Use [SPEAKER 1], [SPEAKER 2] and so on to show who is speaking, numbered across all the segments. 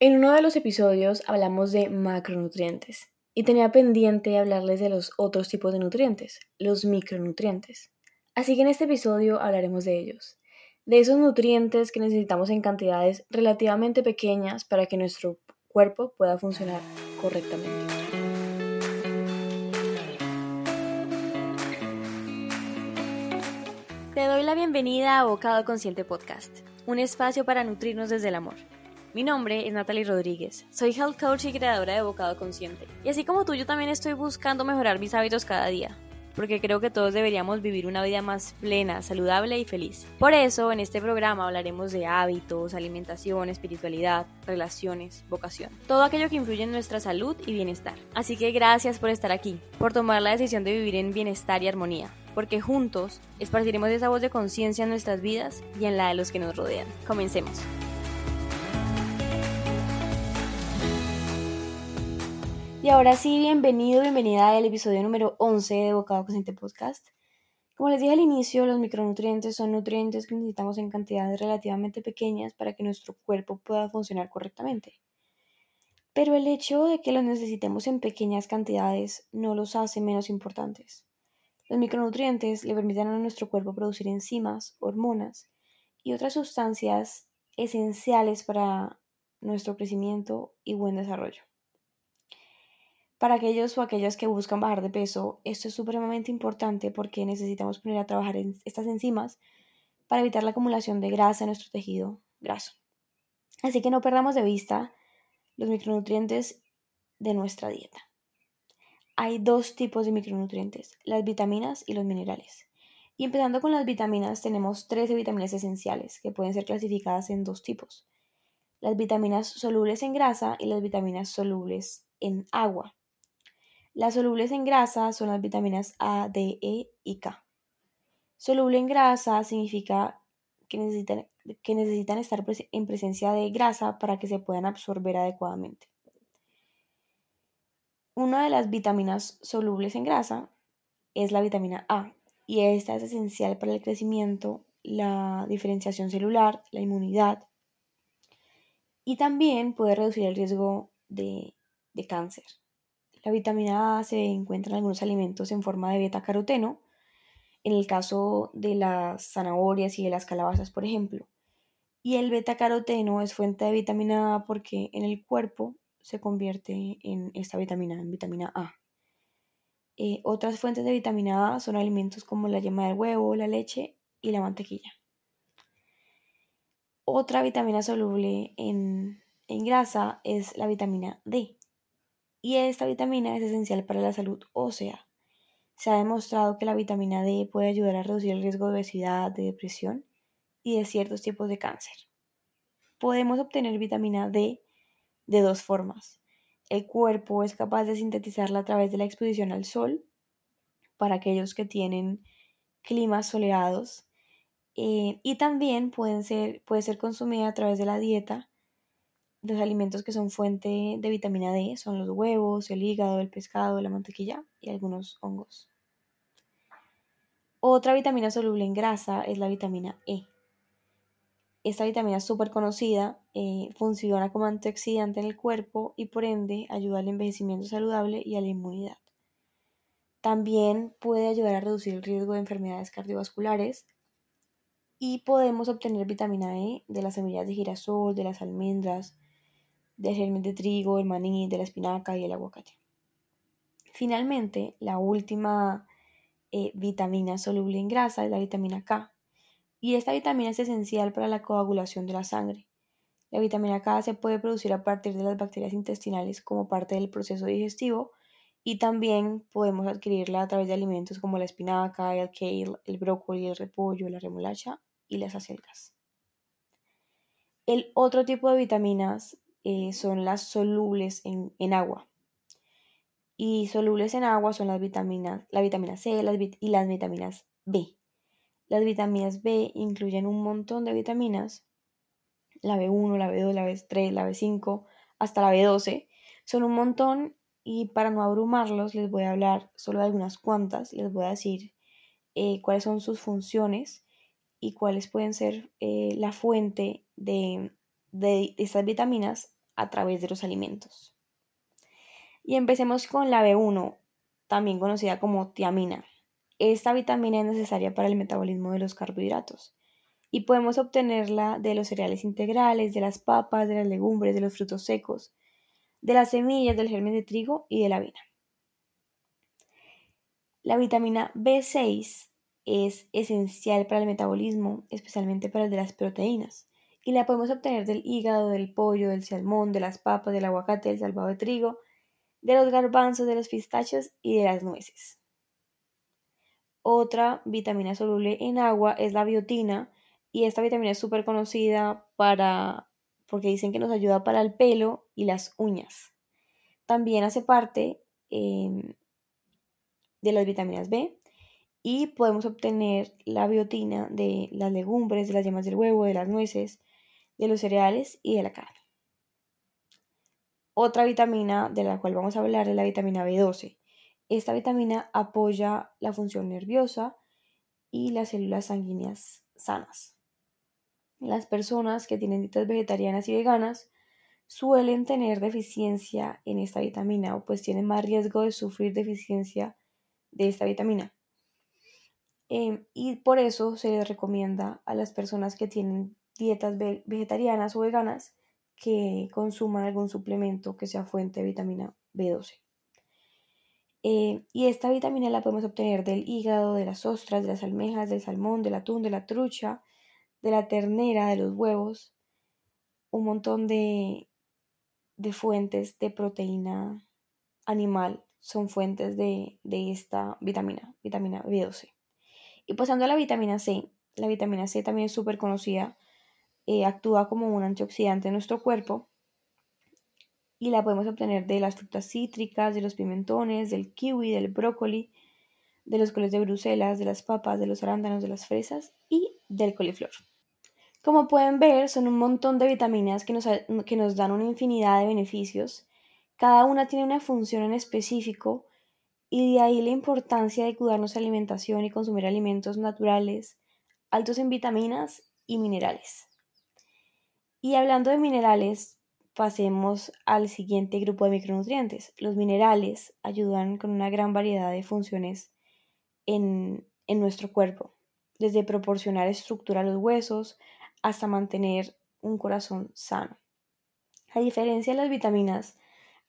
[SPEAKER 1] En uno de los episodios hablamos de macronutrientes y tenía pendiente hablarles de los otros tipos de nutrientes, los micronutrientes. Así que en este episodio hablaremos de ellos, de esos nutrientes que necesitamos en cantidades relativamente pequeñas para que nuestro cuerpo pueda funcionar correctamente. Te doy la bienvenida a Bocado Consciente Podcast, un espacio para nutrirnos desde el amor. Mi nombre es Natalie Rodríguez, soy health coach y creadora de Bocado Consciente. Y así como tú, yo también estoy buscando mejorar mis hábitos cada día, porque creo que todos deberíamos vivir una vida más plena, saludable y feliz. Por eso, en este programa hablaremos de hábitos, alimentación, espiritualidad, relaciones, vocación, todo aquello que influye en nuestra salud y bienestar. Así que gracias por estar aquí, por tomar la decisión de vivir en bienestar y armonía porque juntos esparciremos esa voz de conciencia en nuestras vidas y en la de los que nos rodean. Comencemos. Y ahora sí, bienvenido, bienvenida al episodio número 11 de Bocado Consciente Podcast. Como les dije al inicio, los micronutrientes son nutrientes que necesitamos en cantidades relativamente pequeñas para que nuestro cuerpo pueda funcionar correctamente. Pero el hecho de que los necesitemos en pequeñas cantidades no los hace menos importantes. Los micronutrientes le permiten a nuestro cuerpo producir enzimas, hormonas y otras sustancias esenciales para nuestro crecimiento y buen desarrollo. Para aquellos o aquellas que buscan bajar de peso, esto es supremamente importante porque necesitamos poner a trabajar estas enzimas para evitar la acumulación de grasa en nuestro tejido graso. Así que no perdamos de vista los micronutrientes de nuestra dieta. Hay dos tipos de micronutrientes, las vitaminas y los minerales. Y empezando con las vitaminas, tenemos 13 vitaminas esenciales que pueden ser clasificadas en dos tipos. Las vitaminas solubles en grasa y las vitaminas solubles en agua. Las solubles en grasa son las vitaminas A, D, E y K. Soluble en grasa significa que necesitan, estar en presencia de grasa para que se puedan absorber adecuadamente. Una de las vitaminas solubles en grasa es la vitamina A y esta es esencial para el crecimiento, la diferenciación celular, la inmunidad y también puede reducir el riesgo de, cáncer. La vitamina A se encuentra en algunos alimentos en forma de beta-caroteno, en el caso de las zanahorias y de las calabazas, por ejemplo. Y el beta-caroteno es fuente de vitamina A porque en el cuerpo se convierte en esta vitamina, en vitamina A. Eh, otras fuentes de vitamina A son alimentos como la yema del huevo, la leche y la mantequilla. Otra vitamina soluble en, en grasa es la vitamina D. Y esta vitamina es esencial para la salud ósea. Se ha demostrado que la vitamina D puede ayudar a reducir el riesgo de obesidad, de depresión y de ciertos tipos de cáncer. Podemos obtener vitamina D de dos formas. El cuerpo es capaz de sintetizarla a través de la exposición al sol para aquellos que tienen climas soleados eh, y también pueden ser, puede ser consumida a través de la dieta. Los alimentos que son fuente de vitamina D son los huevos, el hígado, el pescado, la mantequilla y algunos hongos. Otra vitamina soluble en grasa es la vitamina E. Esta vitamina súper conocida eh, funciona como antioxidante en el cuerpo y por ende ayuda al envejecimiento saludable y a la inmunidad. También puede ayudar a reducir el riesgo de enfermedades cardiovasculares y podemos obtener vitamina E de las semillas de girasol, de las almendras, del germen de trigo, el maní, de la espinaca y el aguacate. Finalmente, la última eh, vitamina soluble en grasa es la vitamina K, y esta vitamina es esencial para la coagulación de la sangre. La vitamina K se puede producir a partir de las bacterias intestinales como parte del proceso digestivo y también podemos adquirirla a través de alimentos como la espinaca, el kale, el brócoli, el repollo, la remolacha y las acelgas. El otro tipo de vitaminas eh, son las solubles en, agua. Y solubles en agua son las vitaminas, la vitamina C y las vitaminas B. Las vitaminas B incluyen un montón de vitaminas, la B1, la B2, la B3, la B5, hasta la B12. Son un montón y para no abrumarlos les voy a hablar solo de algunas cuantas, les voy a decir eh, cuáles son sus funciones y cuáles pueden ser eh, la fuente de, de estas vitaminas a través de los alimentos. Y empecemos con la B1, también conocida como tiamina. Esta vitamina es necesaria para el metabolismo de los carbohidratos y podemos obtenerla de los cereales integrales, de las papas, de las legumbres, de los frutos secos, de las semillas, del germen de trigo y de la avena. La vitamina B6 es esencial para el metabolismo, especialmente para el de las proteínas, y la podemos obtener del hígado, del pollo, del salmón, de las papas, del aguacate, del salvado de trigo, de los garbanzos, de los pistachos y de las nueces. Otra vitamina soluble en agua es la biotina, y esta vitamina es súper conocida para porque dicen que nos ayuda para el pelo y las uñas. También hace parte em, de las vitaminas B y podemos obtener la biotina de las legumbres, de las yemas del huevo, de las nueces, de los cereales y de la carne. Otra vitamina de la cual vamos a hablar es la vitamina B12. Esta vitamina apoya la función nerviosa y las células sanguíneas sanas. Las personas que tienen dietas vegetarianas y veganas suelen tener deficiencia en esta vitamina o pues tienen más riesgo de sufrir deficiencia de esta vitamina. Em, y por eso se les recomienda a las personas que tienen dietas vegetarianas o veganas que consuman algún suplemento que sea fuente de vitamina B12. Eh, y esta vitamina la podemos obtener del hígado, de las ostras, de las almejas, del salmón, del atún, de la trucha, de la ternera, de los huevos, un montón de, de fuentes de proteína animal son fuentes de, esta vitamina, vitamina B12. Y pasando a la vitamina C, la vitamina C también es súper conocida, eh, actúa como un antioxidante en nuestro cuerpo y la podemos obtener de las frutas cítricas, de los pimentones, del kiwi, del brócoli, de los coles de Bruselas, de las papas, de los arándanos, de las fresas y del coliflor. Como pueden ver, son un montón de vitaminas que nos, que nos dan una infinidad de beneficios cada una tiene una función en específico y de ahí la importancia de cuidar nuestra alimentación y consumir alimentos naturales, altos en vitaminas y minerales. Y hablando de minerales, pasemos al siguiente grupo de micronutrientes. Los minerales ayudan con una gran variedad de funciones en, en nuestro cuerpo, desde proporcionar estructura a los huesos hasta mantener un corazón sano. A diferencia de las vitaminas,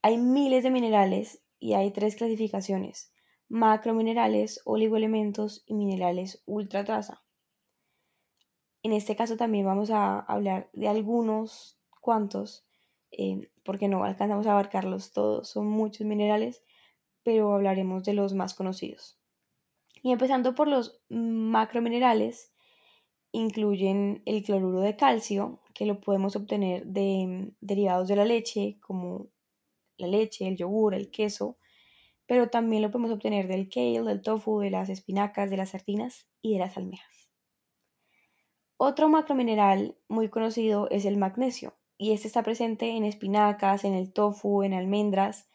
[SPEAKER 1] hay miles de minerales y hay tres clasificaciones, macrominerales, oligoelementos y minerales ultra traza. En este caso también vamos a hablar de algunos cuantos, eh, porque no alcanzamos a abarcarlos todos, son muchos minerales, pero hablaremos de los más conocidos. Y empezando por los macrominerales, incluyen el cloruro de calcio, que lo podemos obtener de derivados de la leche, como la leche, el yogur, el queso, pero también lo podemos obtener del kale, del tofu, de las espinacas, de las sardinas y de las almejas. Otro macromineral muy conocido es el magnesio, y este está presente en espinacas, en el tofu, en almendras,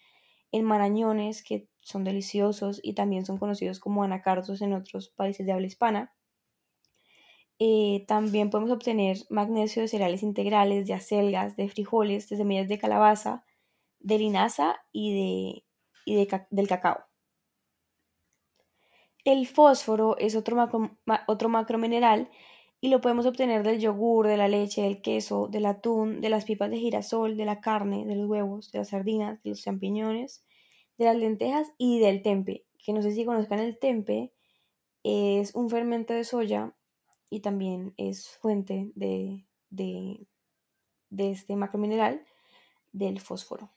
[SPEAKER 1] en marañones, que son deliciosos y también son conocidos como anacardos en otros países de habla hispana. Eh, también podemos obtener magnesio de cereales integrales, de acelgas, de frijoles, de semillas de calabaza, de linaza y, de, del cacao. El fósforo es otro, macro, otro macromineral y lo podemos obtener del yogur, de la leche, del queso, del atún, de las pipas de girasol, de la carne, de los huevos, de las sardinas, de los champiñones, de las lentejas y del tempe, que no sé si conozcan el tempe, es un fermento de soya y también es fuente de, de, de este macromineral del fósforo.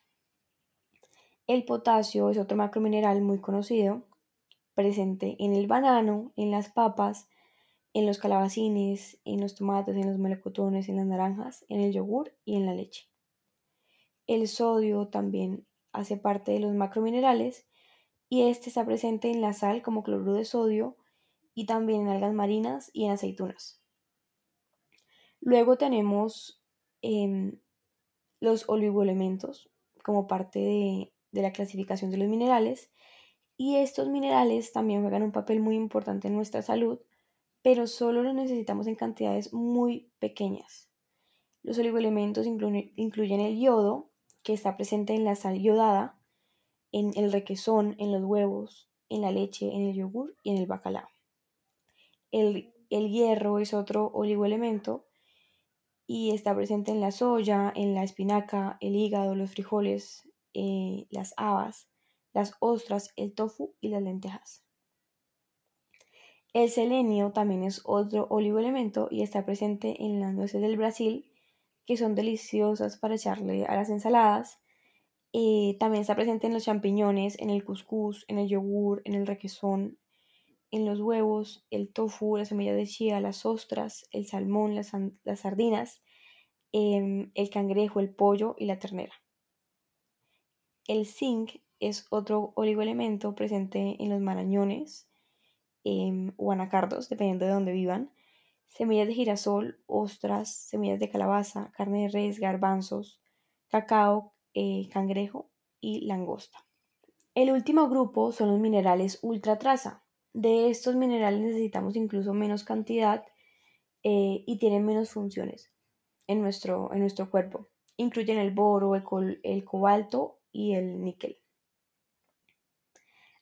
[SPEAKER 1] El potasio es otro macromineral muy conocido, presente en el banano, en las papas, en los calabacines, en los tomates, en los melocotones, en las naranjas, en el yogur y en la leche. El sodio también hace parte de los macrominerales y este está presente en la sal como cloruro de sodio y también en algas marinas y en aceitunas. Luego tenemos em, los oligoelementos como parte de la clasificación de los minerales y estos minerales también juegan un papel muy importante en nuestra salud, pero solo los necesitamos en cantidades muy pequeñas. Los oligoelementos incluyen el yodo, que está presente en la sal yodada, en el requesón, en los huevos, en la leche, en el yogur y en el bacalao. El, hierro es otro oligoelemento y está presente en la soya, en la espinaca, el hígado, los frijoles, eh, las habas, las ostras, el tofu y las lentejas. El selenio también es otro oligoelemento y está presente en las nueces del Brasil, que son deliciosas para echarle a las ensaladas. Eh, también está presente en los champiñones, en el cuscús, en el yogur, en el requesón, en los huevos, el tofu, la semilla de chía, las ostras, el salmón, las, sardinas, em, el cangrejo, el pollo y la ternera. El zinc es otro oligoelemento presente en los marañones em, o anacardos, dependiendo de dónde vivan, semillas de girasol, ostras, semillas de calabaza, carne de res, garbanzos, cacao, eh, cangrejo y langosta. El último grupo son los minerales ultra traza. De estos minerales necesitamos incluso menos cantidad eh, y tienen menos funciones en nuestro, en nuestro cuerpo. Incluyen el boro, el cobalto y el níquel.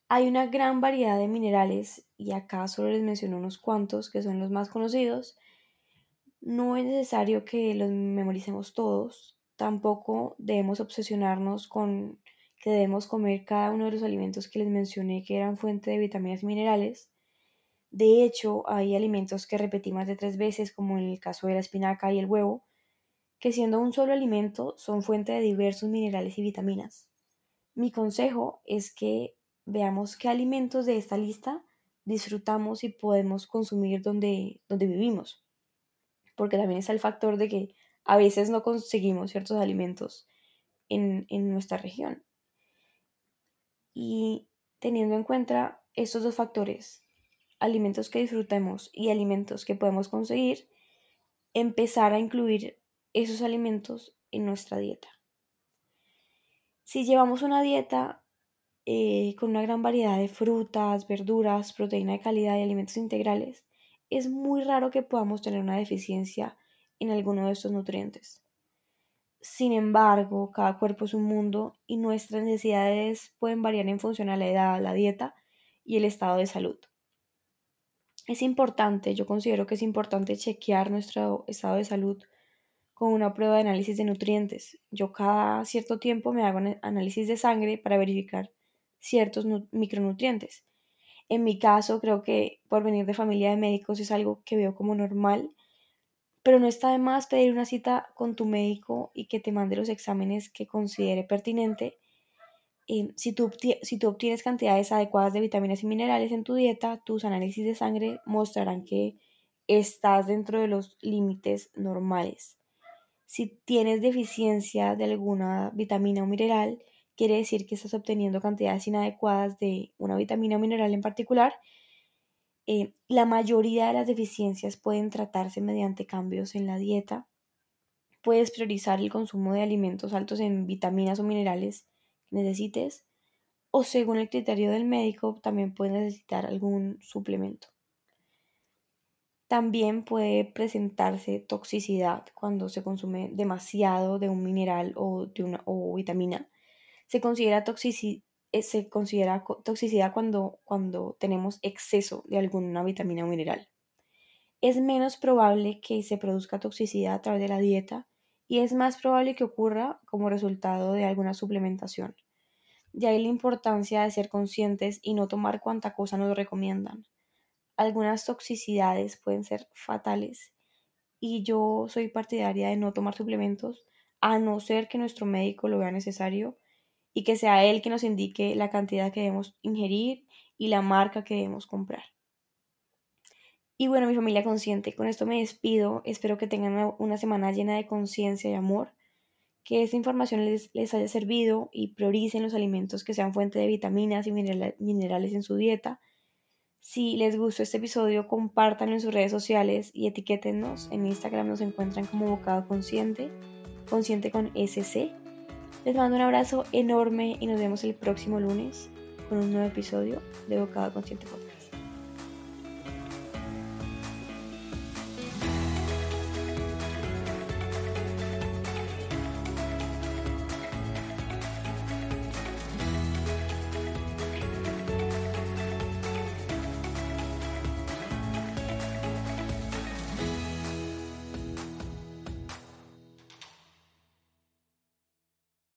[SPEAKER 1] Hay una gran variedad de minerales y acá solo les menciono unos cuantos que son los más conocidos. No es necesario que los memoricemos todos, tampoco debemos obsesionarnos con que debemos comer cada uno de los alimentos que les mencioné que eran fuente de vitaminas y minerales. De hecho, hay alimentos que repetí más de tres veces, como en el caso de la espinaca y el huevo, que siendo un solo alimento son fuente de diversos minerales y vitaminas. Mi consejo es que veamos qué alimentos de esta lista disfrutamos y podemos consumir donde, donde vivimos. Porque también está el factor de que a veces no conseguimos ciertos alimentos en, en nuestra región. Y teniendo en cuenta estos dos factores, alimentos que disfrutemos y alimentos que podemos conseguir, empezar a incluir esos alimentos en nuestra dieta. Si llevamos una dieta eh, con una gran variedad de frutas, verduras, proteína de calidad y alimentos integrales, es muy raro que podamos tener una deficiencia en alguno de estos nutrientes. Sin embargo, cada cuerpo es un mundo y nuestras necesidades pueden variar en función a la edad, la dieta y el estado de salud. Es importante, yo considero que es importante chequear nuestro estado de salud con una prueba de análisis de nutrientes. Yo cada cierto tiempo me hago análisis de sangre para verificar ciertos micronutrientes. En mi caso, creo que por venir de familia de médicos es algo que veo como normal, pero no está de más pedir una cita con tu médico y que te mande los exámenes que considere pertinente. Eh, si, si tú obtienes cantidades adecuadas de vitaminas y minerales en tu dieta, tus análisis de sangre mostrarán que estás dentro de los límites normales. Si tienes deficiencia de alguna vitamina o mineral, quiere decir que estás obteniendo cantidades inadecuadas de una vitamina o mineral en particular. Eh, la mayoría de las deficiencias pueden tratarse mediante cambios en la dieta. Puedes priorizar el consumo de alimentos altos en vitaminas o minerales que necesites. O según el criterio del médico, también puedes necesitar algún suplemento. También puede presentarse toxicidad cuando se consume demasiado de un mineral o de una o vitamina se considera, eh, toxicidad cuando, cuando tenemos exceso de alguna vitamina o mineral. Es menos probable que se produzca toxicidad a través de la dieta y es más probable que ocurra como resultado de alguna suplementación. De ahí la importancia de ser conscientes y no tomar cuanta cosa nos recomiendan. Algunas toxicidades pueden ser fatales y yo soy partidaria de no tomar suplementos a no ser que nuestro médico lo vea necesario y que sea él que nos indique la cantidad que debemos ingerir y la marca que debemos comprar. Y bueno, mi familia consciente, con esto me despido. Espero que tengan una semana llena de conciencia y amor, que esta información les, les, haya servido y prioricen los alimentos que sean fuente de vitaminas y minerales en su dieta. Si les gustó este episodio, compártanlo en sus redes sociales y etiquétenos. En Instagram nos encuentran como Bocado Consciente, consciente con SC. Les mando un abrazo enorme y nos vemos el próximo lunes con un nuevo episodio de Bocado Consciente Podcast.